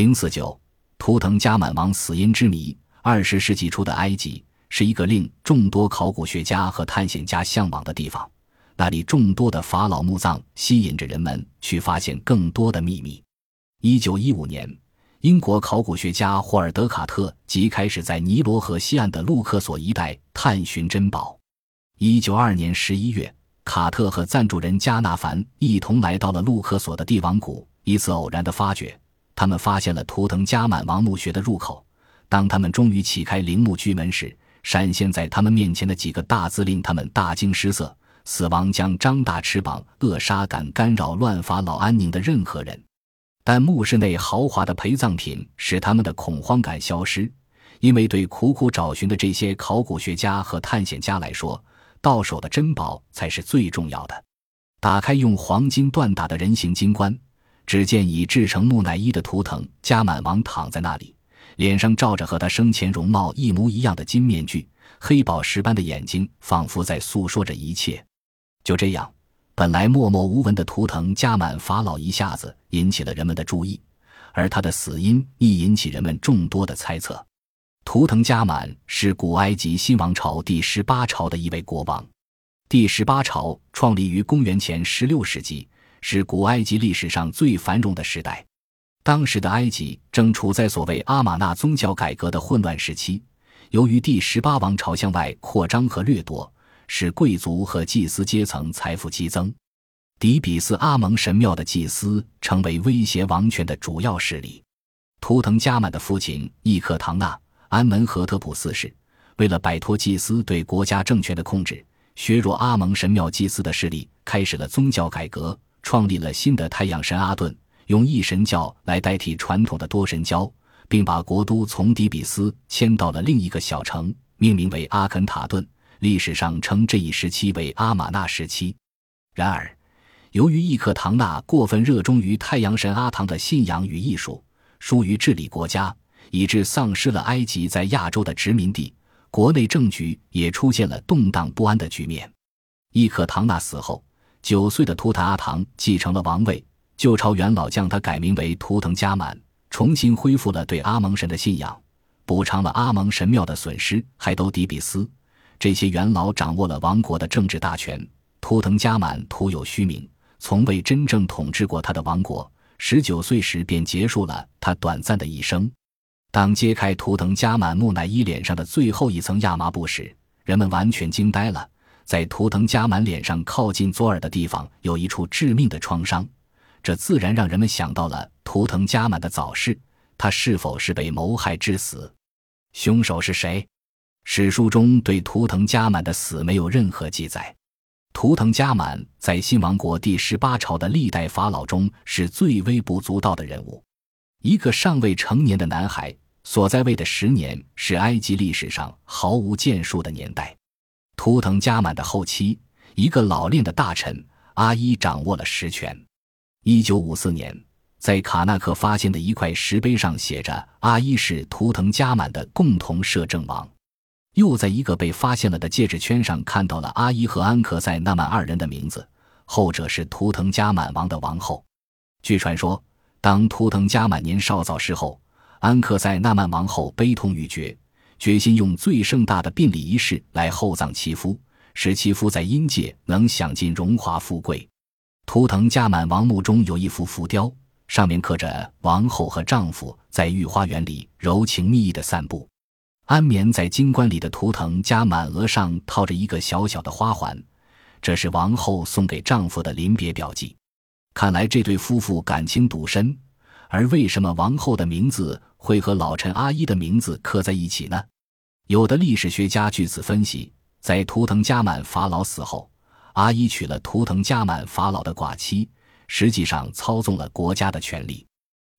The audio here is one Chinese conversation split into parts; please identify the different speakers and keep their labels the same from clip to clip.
Speaker 1: 零四九，图腾加满王死因之谜。二十世纪初的埃及是一个令众多考古学家和探险家向往的地方，那里众多的法老墓葬吸引着人们去发现更多的秘密。一九一五年，英国考古学家霍尔德卡特即开始在尼罗河西岸的路克索一带探寻珍宝。一九二年十一月，卡特和赞助人加纳凡一同来到了路克索的帝王谷，一次偶然的发掘。他们发现了图腾加满王墓穴的入口。当他们终于启开陵墓巨门时，闪现在他们面前的几个大字令他们大惊失色：“死亡将张大翅膀，扼杀敢干扰乱法老安宁的任何人。”但墓室内豪华的陪葬品使他们的恐慌感消失，因为对苦苦找寻的这些考古学家和探险家来说，到手的珍宝才是最重要的。打开用黄金锻打的人形金棺。只见已制成木乃伊的图腾加满王躺在那里，脸上罩着和他生前容貌一模一样的金面具，黑宝石般的眼睛仿佛在诉说着一切。就这样，本来默默无闻的图腾加满法老一下子引起了人们的注意，而他的死因亦引起人们众多的猜测。图腾加满是古埃及新王朝第十八朝的一位国王，第十八朝创立于公元前十六世纪。是古埃及历史上最繁荣的时代，当时的埃及正处在所谓阿玛纳宗教改革的混乱时期。由于第十八王朝向外扩张和掠夺，使贵族和祭司阶层财富激增，底比斯阿蒙神庙的祭司成为威胁王权的主要势力。图腾加满的父亲伊克唐纳安门荷特普四世，为了摆脱祭司对国家政权的控制，削弱阿蒙神庙祭司的势力，开始了宗教改革。创立了新的太阳神阿顿，用一神教来代替传统的多神教，并把国都从底比斯迁到了另一个小城，命名为阿肯塔顿。历史上称这一时期为阿玛纳时期。然而，由于伊克唐纳过分热衷于太阳神阿唐的信仰与艺术，疏于治理国家，以致丧失了埃及在亚洲的殖民地，国内政局也出现了动荡不安的局面。伊克唐纳死后。九岁的图坦阿唐继承了王位，旧朝元老将他改名为图腾加满，重新恢复了对阿蒙神的信仰，补偿了阿蒙神庙的损失，还都迪比斯这些元老掌握了王国的政治大权。图腾加满徒有虚名，从未真正统治过他的王国。十九岁时便结束了他短暂的一生。当揭开图腾加满木乃伊脸上的最后一层亚麻布时，人们完全惊呆了。在图腾加满脸上靠近左耳的地方有一处致命的创伤，这自然让人们想到了图腾加满的早逝。他是否是被谋害致死？凶手是谁？史书中对图腾加满的死没有任何记载。图腾加满在新王国第十八朝的历代法老中是最微不足道的人物。一个尚未成年的男孩所在位的十年是埃及历史上毫无建树的年代。图腾加满的后期，一个老练的大臣阿伊掌握了实权。一九五四年，在卡纳克发现的一块石碑上写着“阿伊是图腾加满的共同摄政王”。又在一个被发现了的戒指圈上看到了阿伊和安克塞纳曼二人的名字，后者是图腾加满王的王后。据传说，当图腾加满年少早逝后，安克塞纳曼王后悲痛欲绝。决心用最盛大的殡礼仪式来厚葬其夫，使其夫在阴界能享尽荣华富贵。图腾加满王墓中有一幅浮雕，上面刻着王后和丈夫在御花园里柔情蜜意的散步，安眠在金棺里的图腾加满额上套着一个小小的花环，这是王后送给丈夫的临别表记。看来这对夫妇感情笃深。而为什么王后的名字会和老臣阿依的名字刻在一起呢？有的历史学家据此分析，在图腾加满法老死后，阿依娶了图腾加满法老的寡妻，实际上操纵了国家的权力。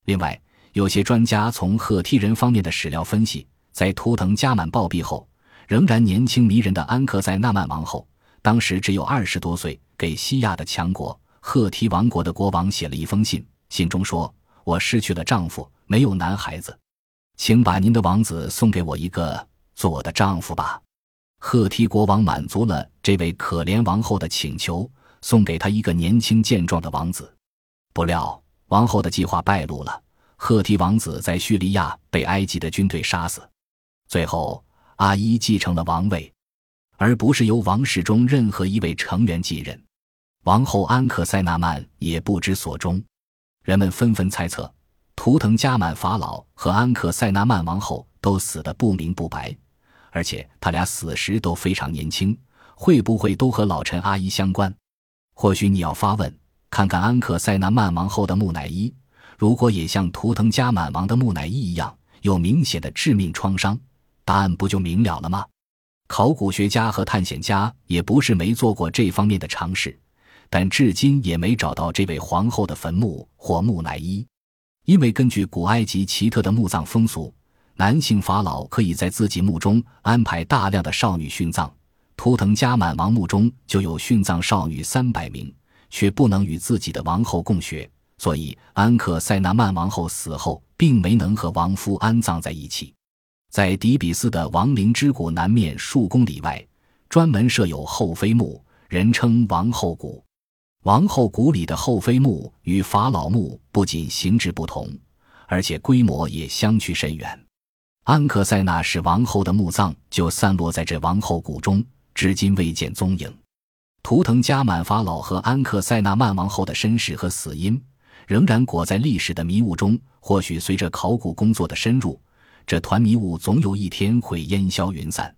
Speaker 1: 另外，有些专家从赫梯人方面的史料分析，在图腾加满暴毙后，仍然年轻迷人的安克塞纳曼王后，当时只有二十多岁，给西亚的强国赫梯王国的国王写了一封信，信中说。我失去了丈夫，没有男孩子，请把您的王子送给我一个做我的丈夫吧。赫梯国王满足了这位可怜王后的请求，送给她一个年轻健壮的王子。不料王后的计划败露了，赫梯王子在叙利亚被埃及的军队杀死，最后阿伊继承了王位，而不是由王室中任何一位成员继任。王后安克塞纳曼也不知所终，人们纷纷猜测，图腾加满法老和安克塞纳曼王后都死得不明不白，而且他俩死时都非常年轻，会不会都和老陈阿姨相关？或许你要发问，看看安克塞纳曼王后的木乃伊。如果也像图腾加满王的木乃伊一样有明显的致命创伤，答案不就明了了吗？考古学家和探险家也不是没做过这方面的尝试，但至今也没找到这位皇后的坟墓或木乃伊。因为根据古埃及奇特的墓葬风俗，男性法老可以在自己墓中安排大量的少女殉葬，图腾加满王墓中就有殉葬少女三百名，却不能与自己的王后共穴。所以，安克塞纳曼王后死后，并没能和王夫安葬在一起。在底比斯的亡灵之谷南面数公里外，专门设有后妃墓，人称王后谷。王后谷里的后妃墓与法老墓不仅形制不同，而且规模也相去甚远。安克塞纳是王后的墓葬就散落在这王后谷中，至今未见踪影。图腾加满法老和安克塞纳曼王后的身世和死因。仍然裹在历史的迷雾中，或许随着考古工作的深入，这团迷雾总有一天会烟消云散。